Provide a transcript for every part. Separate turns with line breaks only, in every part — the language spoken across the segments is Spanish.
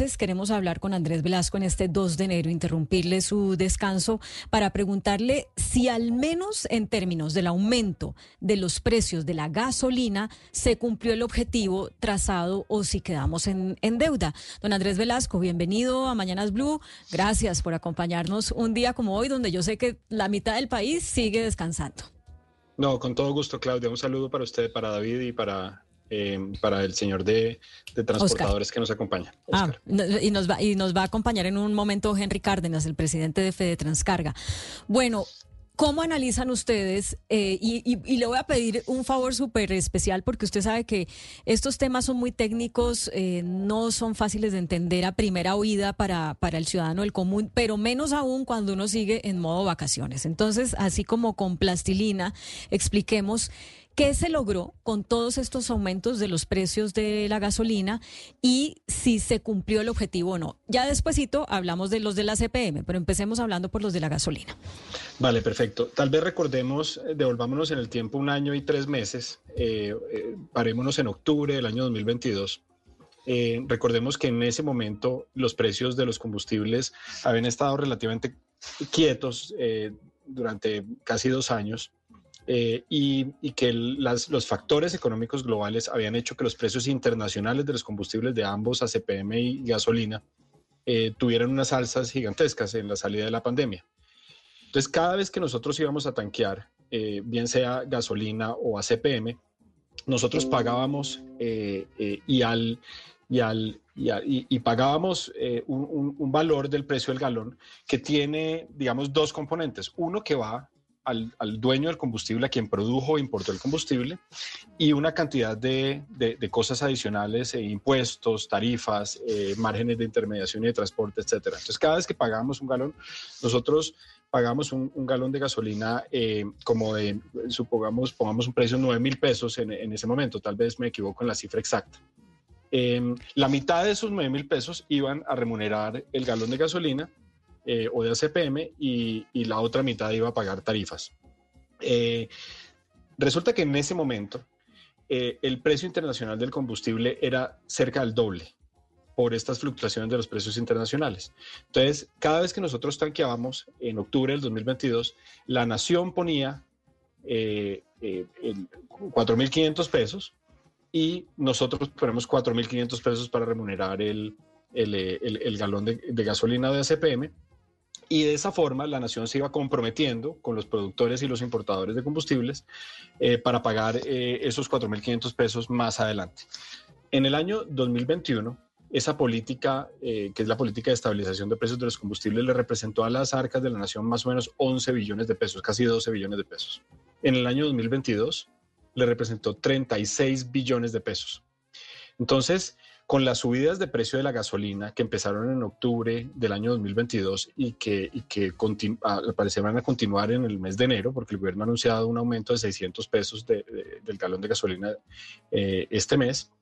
queremos hablar con Andrés Velasco en este 2 de enero, interrumpirle su descanso para preguntarle si al menos en términos del aumento de los precios de la gasolina se cumplió el objetivo trazado o si quedamos en deuda. Don Andrés Velasco, bienvenido a Mañanas Blue. Gracias por acompañarnos un día como hoy, donde yo sé que la mitad del país sigue descansando.
No, con todo gusto, Claudia. Un saludo para usted, para David y para Em, para el señor de, transportadores que nos acompaña.
Ah, y, nos va, y nos va a acompañar en un momento Henry Cárdenas, el presidente de Fede Transcarga. Bueno, ¿Cómo analizan ustedes? Eh, y, le voy a pedir un favor súper especial porque usted sabe que estos temas son muy técnicos, eh, no son fáciles de entender a primera oída para, para el ciudadano del común, pero menos aún cuando uno sigue en modo vacaciones. Entonces, así como con plastilina, expliquemos ¿Qué se logró con todos estos aumentos de los precios de la gasolina y si se cumplió el objetivo o no? Ya despuesito hablamos de los de la CPM, pero empecemos hablando por los de la gasolina.
Vale, perfecto. Tal vez recordemos, eh, devolvámonos en el tiempo un año y tres meses, eh, eh, parémonos en octubre del año 2022. recordemos que en ese momento los precios de los combustibles habían estado relativamente quietos durante casi dos años eh, y, que los factores económicos globales habían hecho que los precios internacionales de los combustibles de ambos, ACPM y gasolina, eh, tuvieran unas alzas gigantescas en la salida de la pandemia. Entonces, cada vez que nosotros íbamos a tanquear, eh, bien sea gasolina o ACPM, nosotros pagábamos y al y, al, y, pagábamos un, un, valor del precio del galón que tiene, digamos, dos componentes. Uno que va al, dueño del combustible, a quien produjo e importó el combustible, y una cantidad de, cosas adicionales, e impuestos, tarifas, eh, márgenes de intermediación y de transporte, etcétera. Entonces, cada vez que pagamos un galón, nosotros pagamos un, galón de gasolina eh, como de, supongamos, pongamos un precio de 9 mil pesos en, ese momento, tal vez me equivoco en la cifra exacta. Em, la mitad de esos 9 mil pesos iban a remunerar el galón de gasolina eh, o de ACPM y, la otra mitad iba a pagar tarifas. Eh, resulta que en ese momento eh, el precio internacional del combustible era cerca del doble por estas fluctuaciones de los precios internacionales. Entonces, cada vez que nosotros tanqueábamos en octubre del 2022, la nación ponía 4.500 pesos y nosotros ponemos 4.500 pesos para remunerar el, el, galón de, gasolina de ACPM y de esa forma la nación se iba comprometiendo con los productores y los importadores de combustibles eh, para pagar eh, esos 4.500 pesos más adelante. En el año 2021, esa política, eh, que es la política de estabilización de precios de los combustibles, le representó a las arcas de la nación más o menos 11 billones de pesos, casi 12 billones de pesos. En el año 2022 le representó 36 billones de pesos. Entonces, con las subidas de precio de la gasolina que empezaron en octubre del año 2022 y que, y a continuar en el mes de enero, porque el gobierno ha anunciado un aumento de 600 pesos del galón de gasolina eh, este mes,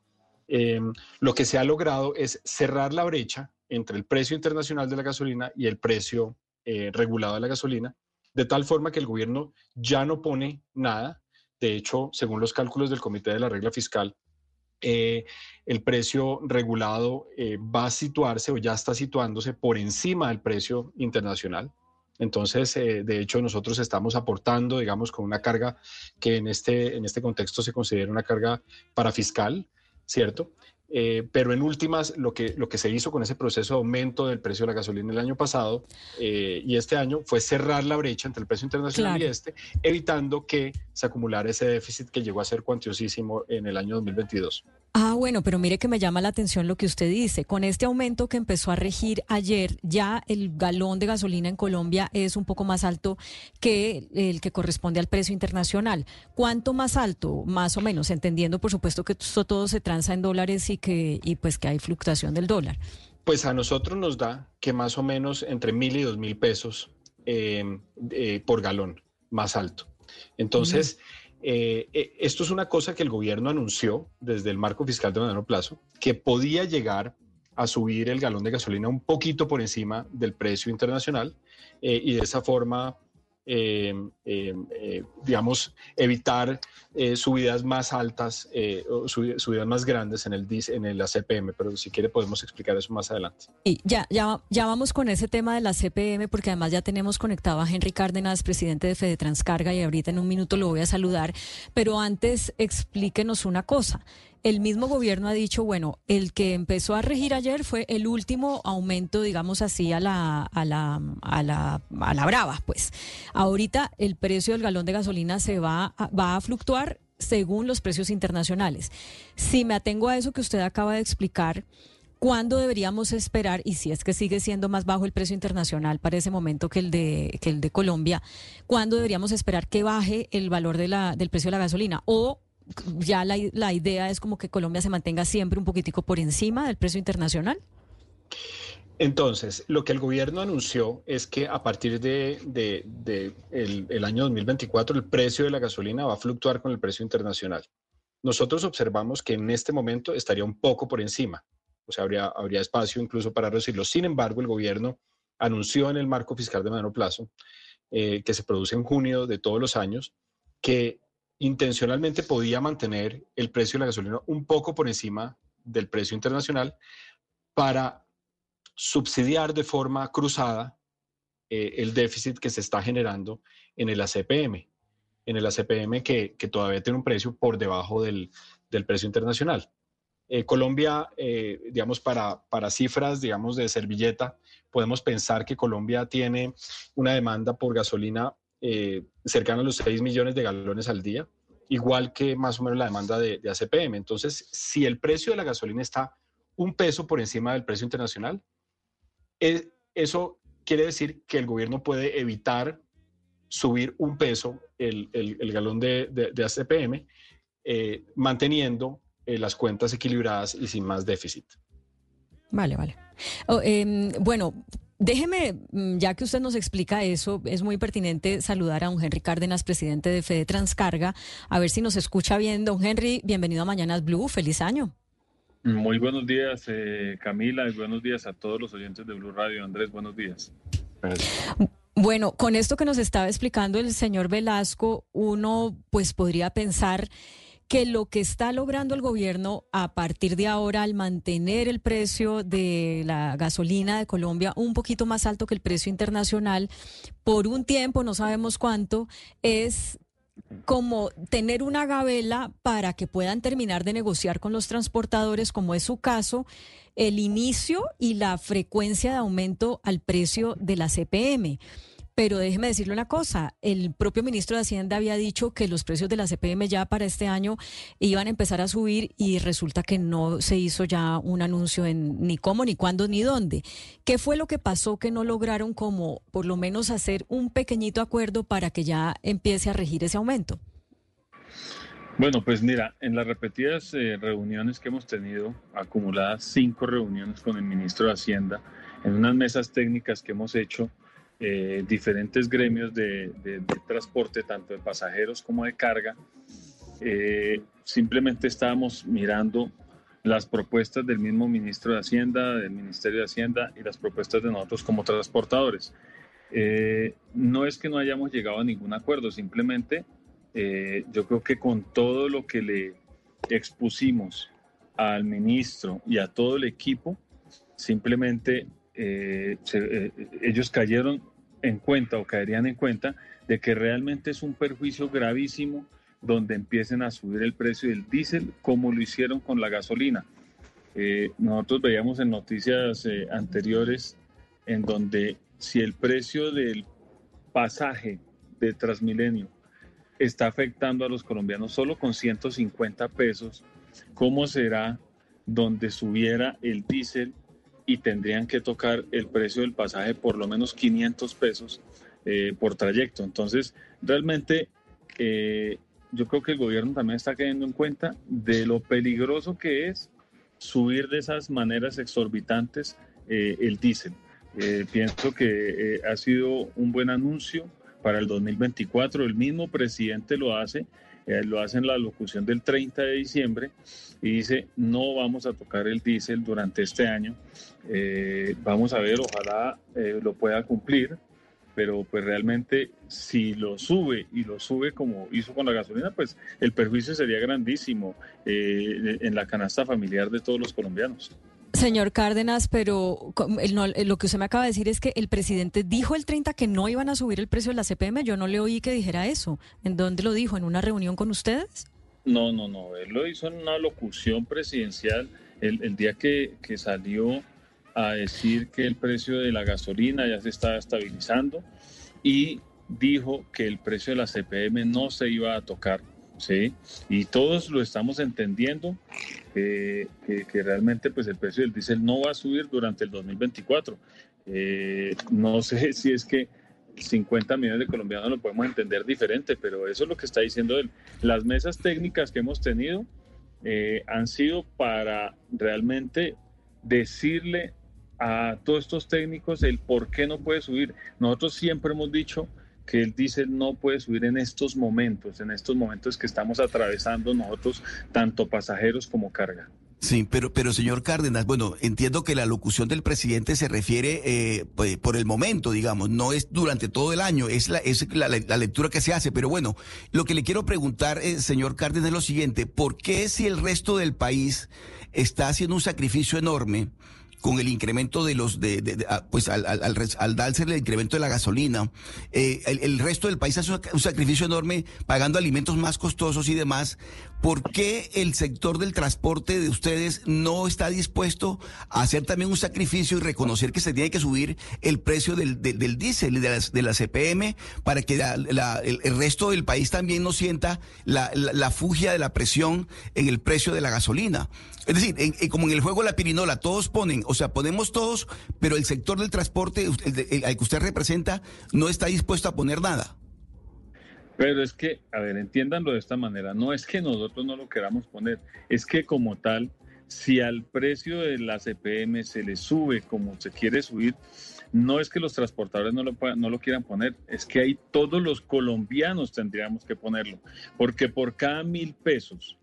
em, lo que se ha logrado es cerrar la brecha entre el precio internacional de la gasolina y el precio eh, regulado de la gasolina, de tal forma que el gobierno ya no pone nada. De hecho, según los cálculos del Comité de la Regla Fiscal, eh, el precio regulado eh, va a situarse o ya está situándose por encima del precio internacional. Entonces, eh, de hecho, nosotros estamos aportando, digamos, con una carga que en este, en este contexto se considera una carga para fiscal, ¿cierto? Eh, pero en últimas, lo que, lo que se hizo con ese proceso de aumento del precio de la gasolina el año pasado eh, y este año fue cerrar la brecha entre el precio internacional y este, evitando que se acumulara ese déficit que llegó a ser cuantiosísimo en el año 2022.
Ah, bueno, pero mire que me llama la atención lo que usted dice. Con este aumento que empezó a regir ayer, ya el galón de gasolina en Colombia es un poco más alto que el que corresponde al precio internacional. ¿Cuánto más alto, más o menos? Entendiendo, por supuesto, que esto todo se transa en dólares y que, y pues que hay fluctuación del dólar?
Pues a nosotros nos da que más o menos entre mil y dos mil pesos eh, eh, por galón, más alto. Entonces, eh, esto es una cosa que el gobierno anunció desde el marco fiscal de mediano plazo, que podía llegar a subir el galón de gasolina un poquito por encima del precio internacional y de esa forma eh, eh, eh, digamos, evitar subidas más altas o subidas más grandes en el, en el ACPM, pero si quiere podemos explicar eso más adelante.
Y ya, ya, ya vamos con ese tema de la CPM, porque además ya tenemos conectado a Henry Cárdenas, presidente de Fede Transcarga, y ahorita en un minuto lo voy a saludar, pero antes explíquenos una cosa el mismo gobierno ha dicho, bueno, el que empezó a regir ayer fue el último aumento, digamos así, a la, a la, a la, a la brava, pues. Ahorita el precio del galón de gasolina se va va a fluctuar según los precios internacionales. Si me atengo a eso que usted acaba de explicar, ¿cuándo deberíamos esperar, y si es que sigue siendo más bajo el precio internacional para ese momento que el de, que el de Colombia, ¿cuándo deberíamos esperar que baje el valor de la, del precio de la gasolina? O ya la, la idea es como que Colombia se mantenga siempre un poquitico por encima del precio internacional?
Entonces, lo que el gobierno anunció es que a partir de, el, año 2024 el precio de la gasolina va a fluctuar con el precio internacional. Nosotros observamos que en este momento estaría un poco por encima, o sea, habría, habría espacio incluso para reducirlo. Sin embargo, el gobierno anunció en el marco fiscal de mediano plazo, eh, que se produce en junio de todos los años, que intencionalmente podía mantener el precio de la gasolina un poco por encima del precio internacional para subsidiar de forma cruzada eh, el déficit que se está generando en el ACPM, en el ACPM que, todavía tiene un precio por debajo del, precio internacional. Eh, Colombia, eh, digamos, para, para cifras, digamos, de servilleta, podemos pensar que Colombia tiene una demanda por gasolina eh, cercano a los 6 millones de galones al día, igual que más o menos la demanda de, ACPM. Entonces, si el precio de la gasolina está un peso por encima del precio internacional, eh, eso quiere decir que el gobierno puede evitar subir un peso el, galón de, ACPM, eh, manteniendo las cuentas equilibradas y sin más déficit.
Vale, vale. Oh, em, bueno, Déjeme, mm, ya que usted nos explica eso, es muy pertinente saludar a don Henry Cárdenas, presidente de Fede Transcarga, a ver si nos escucha bien. Don Henry, bienvenido a Mañanas Blue, feliz año.
Muy buenos días, eh, Camila, y buenos días a todos los oyentes de Blue Radio. Andrés, buenos días.
Bueno, con esto que nos estaba explicando el señor Velasco, uno pues podría pensar que lo que está logrando el gobierno a partir de ahora al mantener el precio de la gasolina de Colombia un poquito más alto que el precio internacional por un tiempo, no sabemos cuánto, es como tener una gabela para que puedan terminar de negociar con los transportadores, como es su caso, el inicio y la frecuencia de aumento al precio de la CPM. Pero déjeme decirle una cosa, el propio ministro de Hacienda había dicho que los precios de la CPM ya para este año iban a empezar a subir y resulta que no se hizo ya un anuncio en ni cómo, ni cuándo, ni dónde. ¿Qué fue lo que pasó que no lograron como por lo menos hacer un pequeñito acuerdo para que ya empiece a regir ese aumento?
Bueno, pues mira, en las repetidas eh, reuniones que hemos tenido, acumuladas cinco reuniones con el ministro de Hacienda, en unas mesas técnicas que hemos hecho, eh, diferentes gremios de, transporte, tanto de pasajeros como de carga. Eh, simplemente estábamos mirando las propuestas del mismo ministro de Hacienda, del Ministerio de Hacienda y las propuestas de nosotros como transportadores. Eh, no es que no hayamos llegado a ningún acuerdo, simplemente yo creo que con todo lo que le expusimos al ministro y a todo el equipo, simplemente eh, eh, ellos cayeron en cuenta o caerían en cuenta de que realmente es un perjuicio gravísimo donde empiecen a subir el precio del diésel como lo hicieron con la gasolina. Eh, nosotros veíamos en noticias anteriores en donde si el precio del pasaje de Transmilenio está afectando a los colombianos solo con 150 pesos, ¿cómo será donde subiera el diésel y tendrían que tocar el precio del pasaje por lo menos 500 pesos eh, por trayecto. Entonces, realmente eh, yo creo que el gobierno también está cayendo en cuenta de lo peligroso que es subir de esas maneras exorbitantes eh, el diésel. pienso que ha sido un buen anuncio para el 2024. El mismo presidente lo hace eh, lo hace en la locución del 30 de diciembre y dice, no vamos a tocar el diésel durante este año, eh, vamos a ver, ojalá eh, lo pueda cumplir, pero pues realmente si lo sube y lo sube como hizo con la gasolina, pues el perjuicio sería grandísimo eh, en la canasta familiar de todos los colombianos.
Señor Cárdenas, pero lo que usted me acaba de decir es que el presidente dijo el 30 que no iban a subir el precio de la CPM. Yo no le oí que dijera eso. ¿En dónde lo dijo? ¿En una reunión con ustedes?
No, no, no. Él lo hizo en una locución presidencial el, día que, que salió a decir que el precio de la gasolina ya se estaba estabilizando y dijo que el precio de la CPM no se iba a tocar. ¿sí? Y todos lo estamos entendiendo, que, realmente pues el precio del diésel no va a subir durante el 2024. Eh, no sé si es que 50 millones de colombianos lo podemos entender diferente, pero eso es lo que está diciendo él. Las mesas técnicas que hemos tenido eh, han sido para realmente decirle a todos estos técnicos el por qué no puede subir. Nosotros siempre hemos dicho que el diésel no puede subir en estos momentos, en estos momentos que estamos atravesando nosotros, tanto pasajeros como carga.
Sí, pero, pero señor Cárdenas, bueno, entiendo que la locución del presidente se refiere eh, pues, por el momento, digamos, no es durante todo el año, es la, es la, lectura que se hace. Pero bueno, lo que le quiero preguntar, eh, señor Cárdenas, es lo siguiente, ¿por qué si el resto del país está haciendo un sacrificio enorme? Con el incremento de los, de, ah, pues al, al, darse el incremento de la gasolina, eh, el, resto del país hace un sacrificio enorme pagando alimentos más costosos y demás. ¿Por qué el sector del transporte de ustedes no está dispuesto a hacer también un sacrificio y reconocer que se tiene que subir el precio del, diésel y de la, de la CPM para que el, resto del país también no sienta la, la, fugia de la presión en el precio de la gasolina? Es decir, como en el juego de la pirinola, todos ponen o sea, ponemos todos, pero el sector del transporte al que usted representa no está dispuesto a poner nada.
Pero es que, a ver, entiéndanlo de esta manera, no es que nosotros no lo queramos poner, es que como tal, si al precio de la CPM se le sube como se quiere subir, no es que los transportadores no lo, no lo quieran poner, es que ahí todos los colombianos tendríamos que ponerlo, porque por cada mil pesos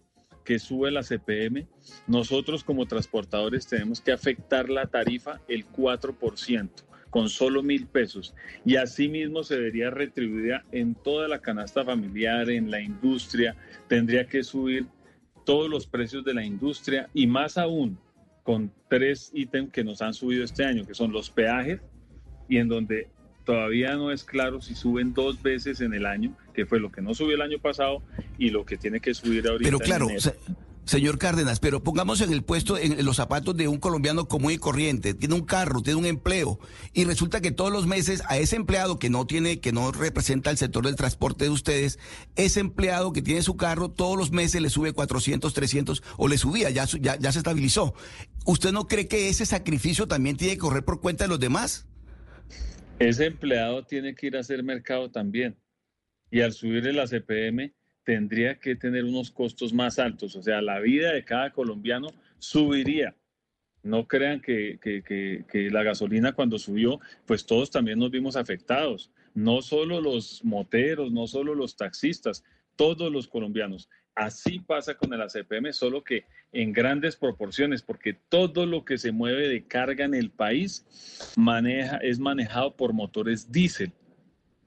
que sube la CPM, nosotros como transportadores tenemos que afectar la tarifa el 4% con solo mil pesos. Y asimismo se vería retribuida en toda la canasta familiar, en la industria, tendría que subir todos los precios de la industria y más aún con tres ítems que nos han subido este año, que son los peajes y en donde todavía no es claro si suben dos veces en el año, que fue lo que no subió el año pasado y lo que tiene que subir ahorita.
Pero claro, señor Cárdenas, pero pongamos en el puesto, en los zapatos de un colombiano común y corriente, tiene un carro, tiene un empleo y resulta que todos los meses a ese empleado que no tiene, que no representa el sector del transporte de ustedes, ese empleado que tiene su carro todos los meses le sube 400, 300 o le subía, ya, ya, ya se estabilizó. ¿Usted no cree que ese sacrificio también tiene que correr por cuenta de los demás?
Ese empleado tiene que ir a hacer mercado también. Y al subirle la CPM tendría que tener unos costos más altos. O sea, la vida de cada colombiano subiría. No crean que, que, la gasolina cuando subió, pues todos también nos vimos afectados. No solo los moteros, no solo los taxistas, todos los colombianos. Así pasa con el ACPM, solo que en grandes proporciones, porque todo lo que se mueve de carga en el país maneja, es manejado por motores diésel.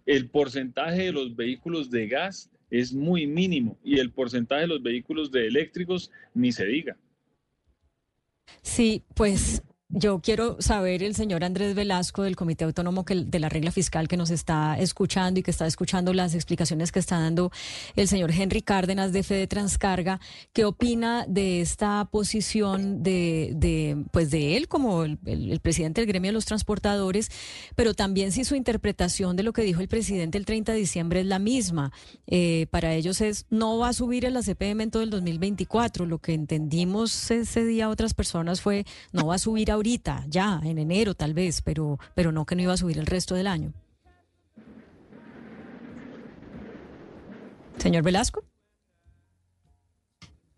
El porcentaje de los vehículos de gas es muy mínimo y el porcentaje de los vehículos de eléctricos ni se diga.
Sí, pues yo quiero saber el señor Andrés Velasco del Comité Autónomo de la Regla Fiscal que nos está escuchando y que está escuchando las explicaciones que está dando el señor Henry Cárdenas de Fede Transcarga, ¿qué opina de esta posición de, pues de él como el, presidente del gremio de los transportadores, pero también si su interpretación de lo que dijo el presidente el 30 de diciembre es la misma? Eh, para ellos es no va a subir el ACPM en todo el 2024. Lo que entendimos ese día otras personas fue no va a subir a ahorita, ya, en enero tal vez, pero, pero no que no iba a subir el resto del año. Señor Velasco.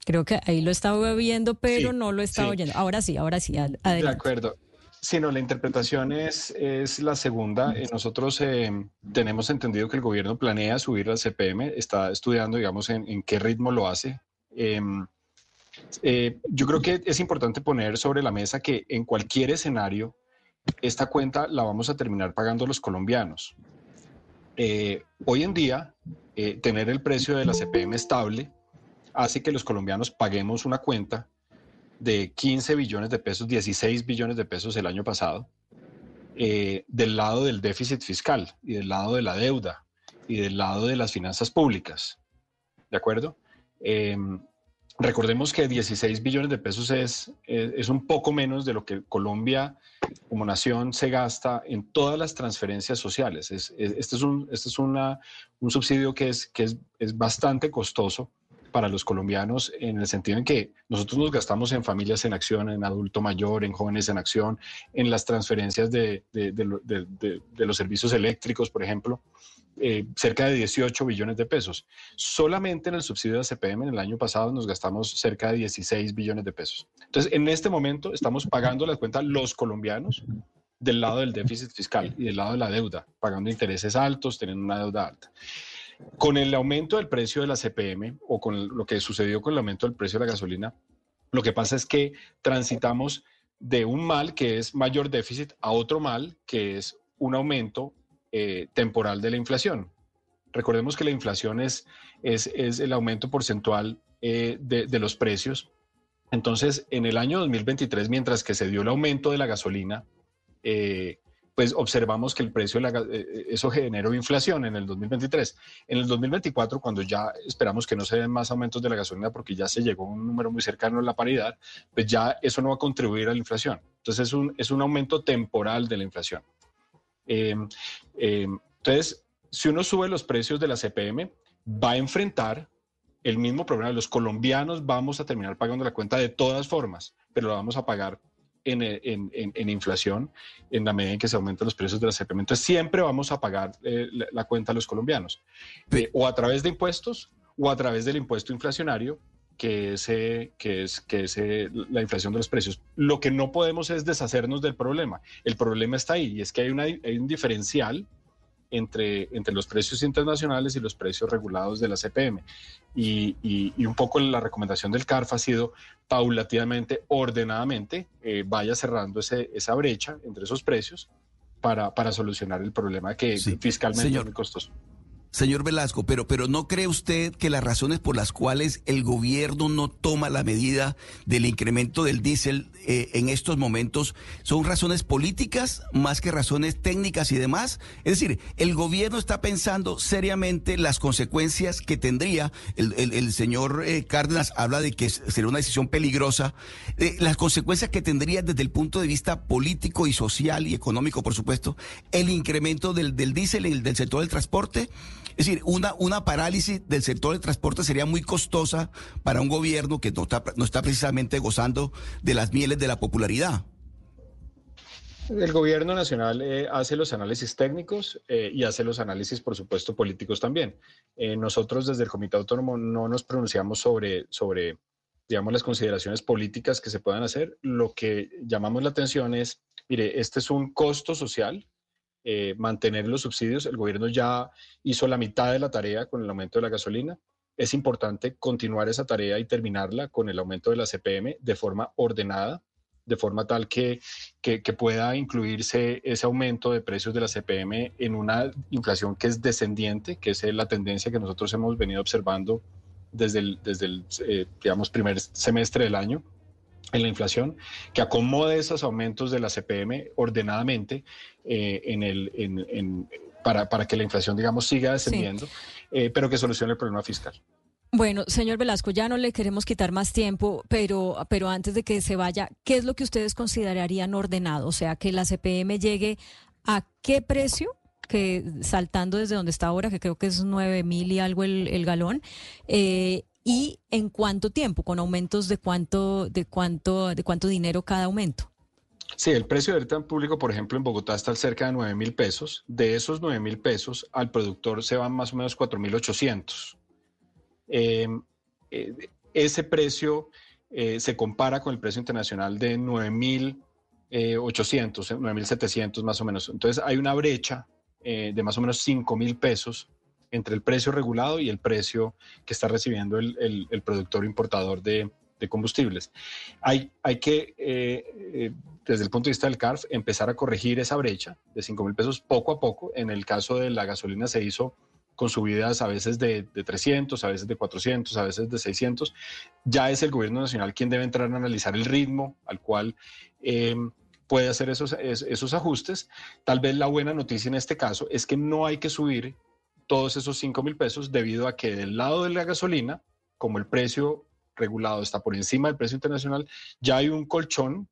Creo que ahí lo estaba viendo, pero no lo estaba oyendo. Ahora sí, ahora sí, adelante.
De acuerdo. Sí, no, la interpretación es, es la segunda. Eh, nosotros eh, tenemos entendido que el gobierno planea subir la CPM, está estudiando, digamos, en, en qué ritmo lo hace. Em, eh, yo creo que es importante poner sobre la mesa que en cualquier escenario, esta cuenta la vamos a terminar pagando los colombianos. eh, hoy en día, eh, tener el precio de la CPM estable hace que los colombianos paguemos una cuenta de 15 billones de pesos, 16 billones de pesos el año pasado, eh, del lado del déficit fiscal y del lado de la deuda y del lado de las finanzas públicas. ¿De acuerdo? Em, recordemos que 16 billones de pesos es, es, un poco menos de lo que Colombia como nación se gasta en todas las transferencias sociales. Es, este es, un, este es una, un subsidio que, es, que es bastante costoso para los colombianos en el sentido en que nosotros nos gastamos en familias en acción, en adulto mayor, en jóvenes en acción, en las transferencias de, los servicios eléctricos, por ejemplo, eh, cerca de 18 billones de pesos. Solamente en el subsidio de CPM en el año pasado nos gastamos cerca de 16 billones de pesos. Entonces, en este momento estamos pagando la cuenta los colombianos del lado del déficit fiscal y del lado de la deuda, pagando intereses altos, teniendo una deuda alta. Con el aumento del precio de la CPM o con lo que sucedió con el aumento del precio de la gasolina, lo que pasa es que transitamos de un mal que es mayor déficit a otro mal que es un aumento eh, temporal de la inflación. Recordemos que la inflación es, es, el aumento porcentual eh, de, los precios. Entonces, en el año 2023, mientras que se dio el aumento de la gasolina, eh, pues observamos que el precio, eh, eh, eso generó inflación en el 2023. En el 2024, cuando ya esperamos que no se den más aumentos de la gasolina porque ya se llegó a un número muy cercano a la paridad, pues ya eso no va a contribuir a la inflación. Entonces es un, es un aumento temporal de la inflación. Em, em, entonces, si uno sube los precios de la CPM, va a enfrentar el mismo problema. Los colombianos vamos a terminar pagando la cuenta de todas formas, pero lo vamos a pagar en, inflación en la medida en que se aumentan los precios de la CPM. Entonces siempre vamos a pagar eh, la, cuenta a los colombianos, eh, o a través de impuestos o a través del impuesto inflacionario, que es, que es, que es la inflación de los precios. Lo que no podemos es deshacernos del problema. El problema está ahí y es que hay, una, hay un diferencial entre, entre los precios internacionales y los precios regulados de la CPM. Y, y, un poco la recomendación del CARF ha sido paulatinamente, ordenadamente, eh, vaya cerrando ese, esa brecha entre esos precios para, para solucionar el problema que fiscalmente es muy costoso.
Señor Velasco, pero, pero ¿no cree usted que las razones por las cuales el gobierno no toma la medida del incremento del diésel eh, en estos momentos son razones políticas más que razones técnicas y demás? Es decir, el gobierno está pensando seriamente las consecuencias que tendría, el, señor eh, Cárdenas habla de que sería una decisión peligrosa, eh, las consecuencias que tendría desde el punto de vista político y social y económico, por supuesto, el incremento del, del diésel y del sector del transporte. Es decir, una, una parálisis del sector del transporte sería muy costosa para un gobierno que no está, no está precisamente gozando de las mieles de la popularidad.
El gobierno nacional eh, hace los análisis técnicos eh, y hace los análisis, por supuesto, políticos también. Eh, nosotros desde el Comité Autónomo no nos pronunciamos sobre, sobre, digamos, las consideraciones políticas que se puedan hacer. Lo que llamamos la atención es, mire, este es un costo social eh, mantener los subsidios. El gobierno ya hizo la mitad de la tarea con el aumento de la gasolina. Es importante continuar esa tarea y terminarla con el aumento de la CPM de forma ordenada, de forma tal que, que, pueda incluirse ese aumento de precios de la CPM en una inflación que es descendiente, que es la tendencia que nosotros hemos venido observando desde el, desde el eh, digamos, primer semestre del año en la inflación, que acomode esos aumentos de la CPM ordenadamente eh, en el, en, para, para, que la inflación, digamos, siga descendiendo, eh, pero que solucione el problema fiscal.
Bueno, señor Velasco, ya no le queremos quitar más tiempo, pero, pero antes de que se vaya, ¿qué es lo que ustedes considerarían ordenado? O sea, que la CPM llegue a qué precio que saltando desde donde está ahora, que creo que es nueve mil y algo el, el galón, eh, y en cuánto tiempo, con aumentos de cuánto, de cuánto, de cuánto dinero cada aumento.
Sí, el precio del tan público, por ejemplo, en Bogotá está cerca de 9 mil pesos. De esos 9 mil pesos, al productor se van más o menos 4 mil 800. Em, eh, ese precio eh, se compara con el precio internacional de 9 mil 800, 9 mil 700 más o menos. Entonces hay una brecha eh, de más o menos 5 mil pesos entre el precio regulado y el precio que está recibiendo el, productor importador de, combustibles. Hay, hay que, eh, eh, desde el punto de vista del CARF, empezar a corregir esa brecha de 5 mil pesos poco a poco. En el caso de la gasolina se hizo con subidas a veces de, 300, a veces de 400, a veces de 600. Ya es el gobierno nacional quien debe entrar a analizar el ritmo al cual eh, puede hacer esos, esos ajustes. Tal vez la buena noticia en este caso es que no hay que subir todos esos 5 mil pesos debido a que del lado de la gasolina, como el precio regulado está por encima del precio internacional, ya hay un colchón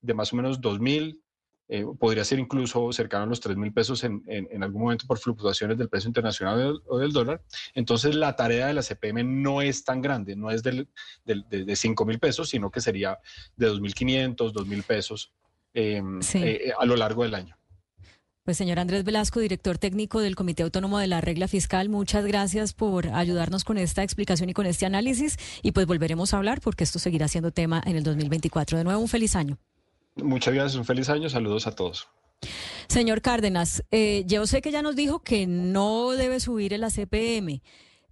de más o menos 2 mil, eh, podría ser incluso cercano a los 3 mil pesos en, en, algún momento por fluctuaciones del precio internacional o del dólar. Entonces la tarea de la CPM no es tan grande, no es del, del, de, 5 mil pesos, sino que sería de 2.500, 2 mil pesos em, eh, a lo largo del año.
Pues señor Andrés Velasco, director técnico del Comité Autónomo de la Regla Fiscal, muchas gracias por ayudarnos con esta explicación y con este análisis y pues volveremos a hablar porque esto seguirá siendo tema en el 2024. De nuevo, un feliz año.
Muchas gracias, un feliz año, saludos a todos.
Señor Cárdenas, eh, yo sé que ya nos dijo que no debe subir el ACPM,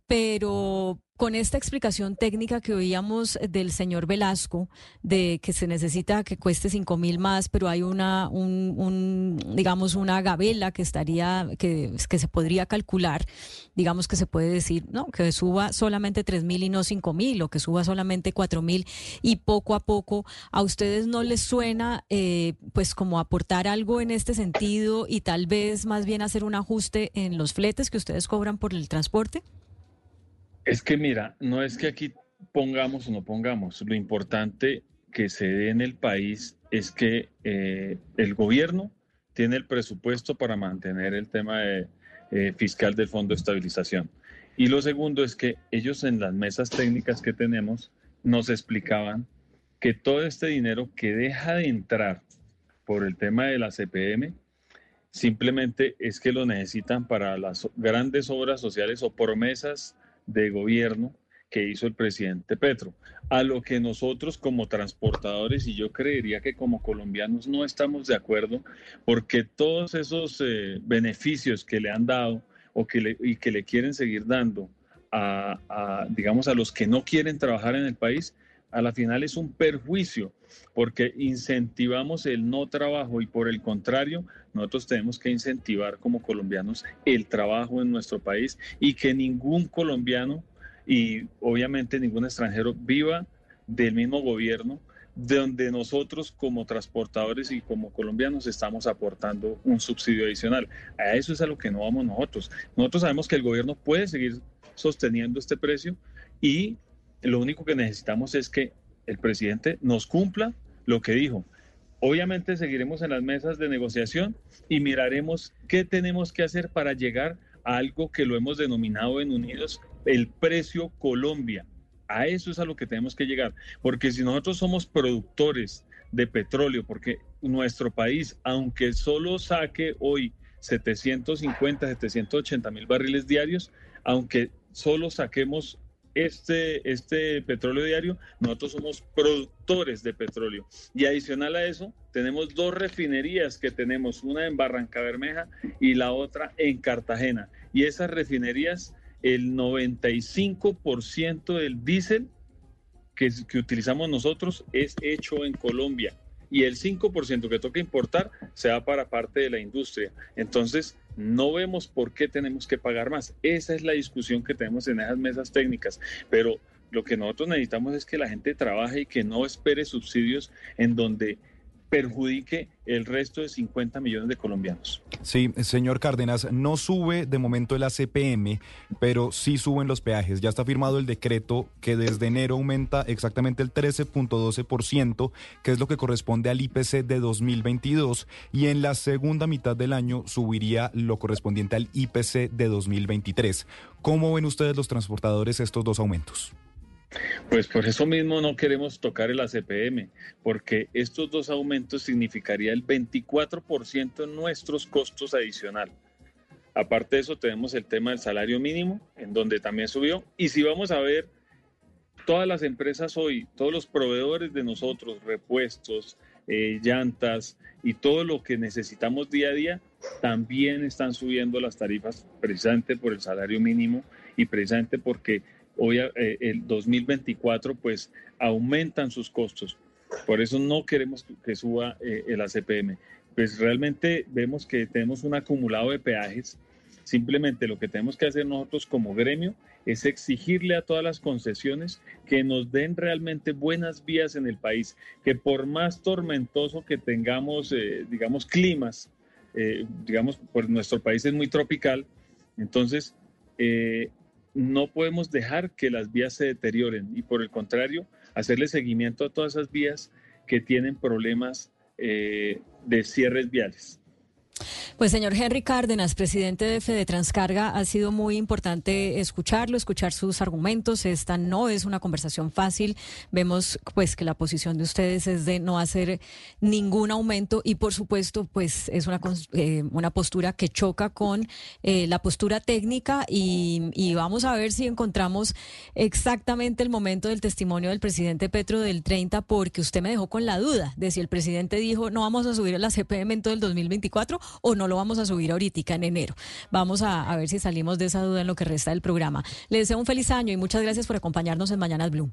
pero con esta explicación técnica que oíamos del señor Velasco, de que se necesita que cueste cinco mil más, pero hay una, un, digamos, una gabela que estaría, que, que se podría calcular, digamos que se puede decir, no, que suba solamente tres mil y no cinco mil, o que suba solamente cuatro mil, y poco a poco, ¿a ustedes no les suena, eh, pues, como aportar algo en este sentido y tal vez más bien hacer un ajuste en los fletes que ustedes cobran por el transporte?
Es que mira, no es que aquí pongamos o no pongamos, lo importante que se dé en el país es que eh, el gobierno tiene el presupuesto para mantener el tema eh, fiscal del Fondo de Estabilización. Y lo segundo es que ellos en las mesas técnicas que tenemos nos explicaban que todo este dinero que deja de entrar por el tema de la CPM, simplemente es que lo necesitan para las grandes obras sociales o promesas de gobierno que hizo el presidente Petro, a lo que nosotros como transportadores y yo creería que como colombianos no estamos de acuerdo porque todos esos eh, beneficios que le han dado o que le, y que le quieren seguir dando a, digamos, a los que no quieren trabajar en el país, a la final es un perjuicio porque incentivamos el no trabajo y por el contrario, nosotros tenemos que incentivar como colombianos el trabajo en nuestro país y que ningún colombiano y obviamente ningún extranjero viva del mismo gobierno donde nosotros como transportadores y como colombianos estamos aportando un subsidio adicional. A eso es a lo que no vamos nosotros. Nosotros sabemos que el gobierno puede seguir sosteniendo este precio y lo único que necesitamos es que el presidente nos cumpla lo que dijo. Obviamente seguiremos en las mesas de negociación y miraremos qué tenemos que hacer para llegar a algo que lo hemos denominado en Unidos el precio Colombia. A eso es a lo que tenemos que llegar, porque si nosotros somos productores de petróleo, porque nuestro país, aunque solo saque hoy 750, 780 mil barriles diarios, aunque solo saquemos este, este petróleo diario, nosotros somos productores de petróleo. Y adicional a eso, tenemos dos refinerías que tenemos, una en Barranca Bermeja y la otra en Cartagena. Y esas refinerías, el 95% del diésel que, que utilizamos nosotros es hecho en Colombia y el 5% que toca importar se va para parte de la industria. Entonces, no vemos por qué tenemos que pagar más. Esa es la discusión que tenemos en esas mesas técnicas, pero lo que nosotros necesitamos es que la gente trabaje y que no espere subsidios en donde perjudique el resto de 50 millones de colombianos.
Sí, señor Cárdenas, no sube de momento el ACPM, pero sí suben los peajes. Ya está firmado el decreto que desde enero aumenta exactamente el 13.12%, que es lo que corresponde al IPC de 2022, y en la segunda mitad del año subiría lo correspondiente al IPC de 2023. ¿Cómo ven ustedes los transportadores estos dos aumentos?
Pues por eso mismo no queremos tocar el ACPM, porque estos dos aumentos significaría el 24% en nuestros costos adicional. Aparte de eso, tenemos el tema del salario mínimo, en donde también subió. Y si vamos a ver, todas las empresas hoy, todos los proveedores de nosotros, repuestos, eh, llantas y todo lo que necesitamos día a día, también están subiendo las tarifas precisamente por el salario mínimo y precisamente porque hoy eh, el 2024 pues aumentan sus costos. Por eso no queremos que suba eh, el ACPM. Pues realmente vemos que tenemos un acumulado de peajes. Simplemente lo que tenemos que hacer nosotros como gremio es exigirle a todas las concesiones que nos den realmente buenas vías en el país, que por más tormentoso que tengamos, eh, digamos, climas, digamos, pues nuestro país es muy tropical, entonces no podemos dejar que las vías se deterioren y por el contrario, hacerle seguimiento a todas esas vías que tienen problemas eh, de cierres viales.
Pues señor Henry Cárdenas, presidente de Fede Transcarga, ha sido muy importante escucharlo, escuchar sus argumentos. Esta no es una conversación fácil. Vemos pues que la posición de ustedes es de no hacer ningún aumento y por supuesto pues es una, eh, una postura que choca con eh, la postura técnica y, vamos a ver si encontramos exactamente el momento del testimonio del presidente Petro del 30 porque usted me dejó con la duda de si el presidente dijo no vamos a subir a la CPM en todo el 2024 o no lo vamos a subir ahorita en enero. Vamos a, ver si salimos de esa duda en lo que resta del programa. Les deseo un feliz año y muchas gracias por acompañarnos en Mañanas Blue.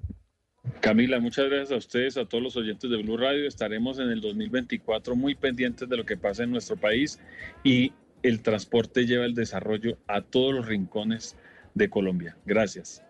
Camila, muchas gracias a ustedes, a todos los oyentes de Blue Radio. Estaremos en el 2024 muy pendientes de lo que pasa en nuestro país y el transporte lleva el desarrollo a todos los rincones de Colombia. Gracias.